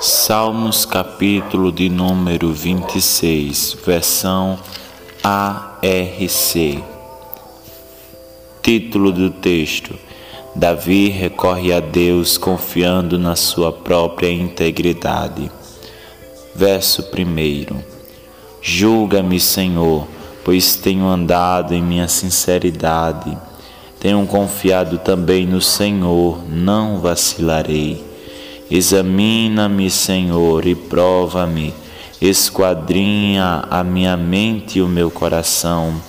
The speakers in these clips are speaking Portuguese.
Salmos capítulo de número 26, versão ARC. Título do texto: Davi recorre a Deus confiando na sua própria integridade. Verso 1: Julga-me, Senhor, pois tenho andado em minha sinceridade. Tenho confiado também no Senhor, não vacilarei. Examina-me, Senhor, e prova-me. Esquadrinha a minha mente e o meu coração,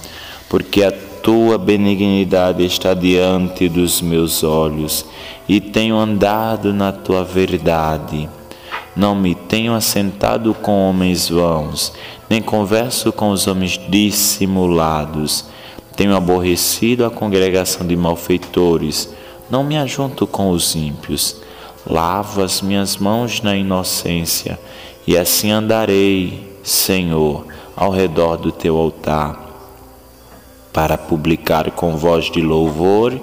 porque a tua benignidade está diante dos meus olhos e tenho andado na tua verdade. Não me tenho assentado com homens vãos, nem converso com os homens dissimulados. Tenho aborrecido a congregação de malfeitores, não me ajunto com os ímpios Lavo as minhas mãos na inocência, e assim andarei, Senhor, ao redor do teu altar, para publicar com voz de louvor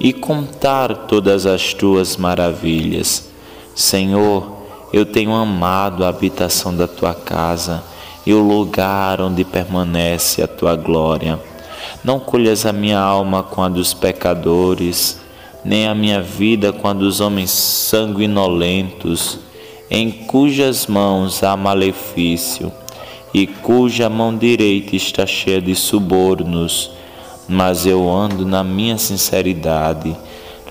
e contar todas as tuas maravilhas. Senhor, eu tenho amado a habitação da tua casa e o lugar onde permanece a tua glória. Não colhas a minha alma com a dos pecadores, nem a minha vida com a dos homens sanguinolentos, em cujas mãos há malefício e cuja mão direita está cheia de subornos, mas eu ando na minha sinceridade.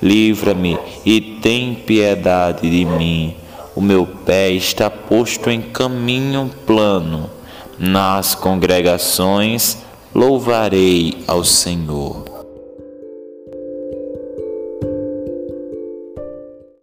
Livra-me e tem piedade de mim. O meu pé está posto em caminho plano. Nas congregações louvarei ao Senhor.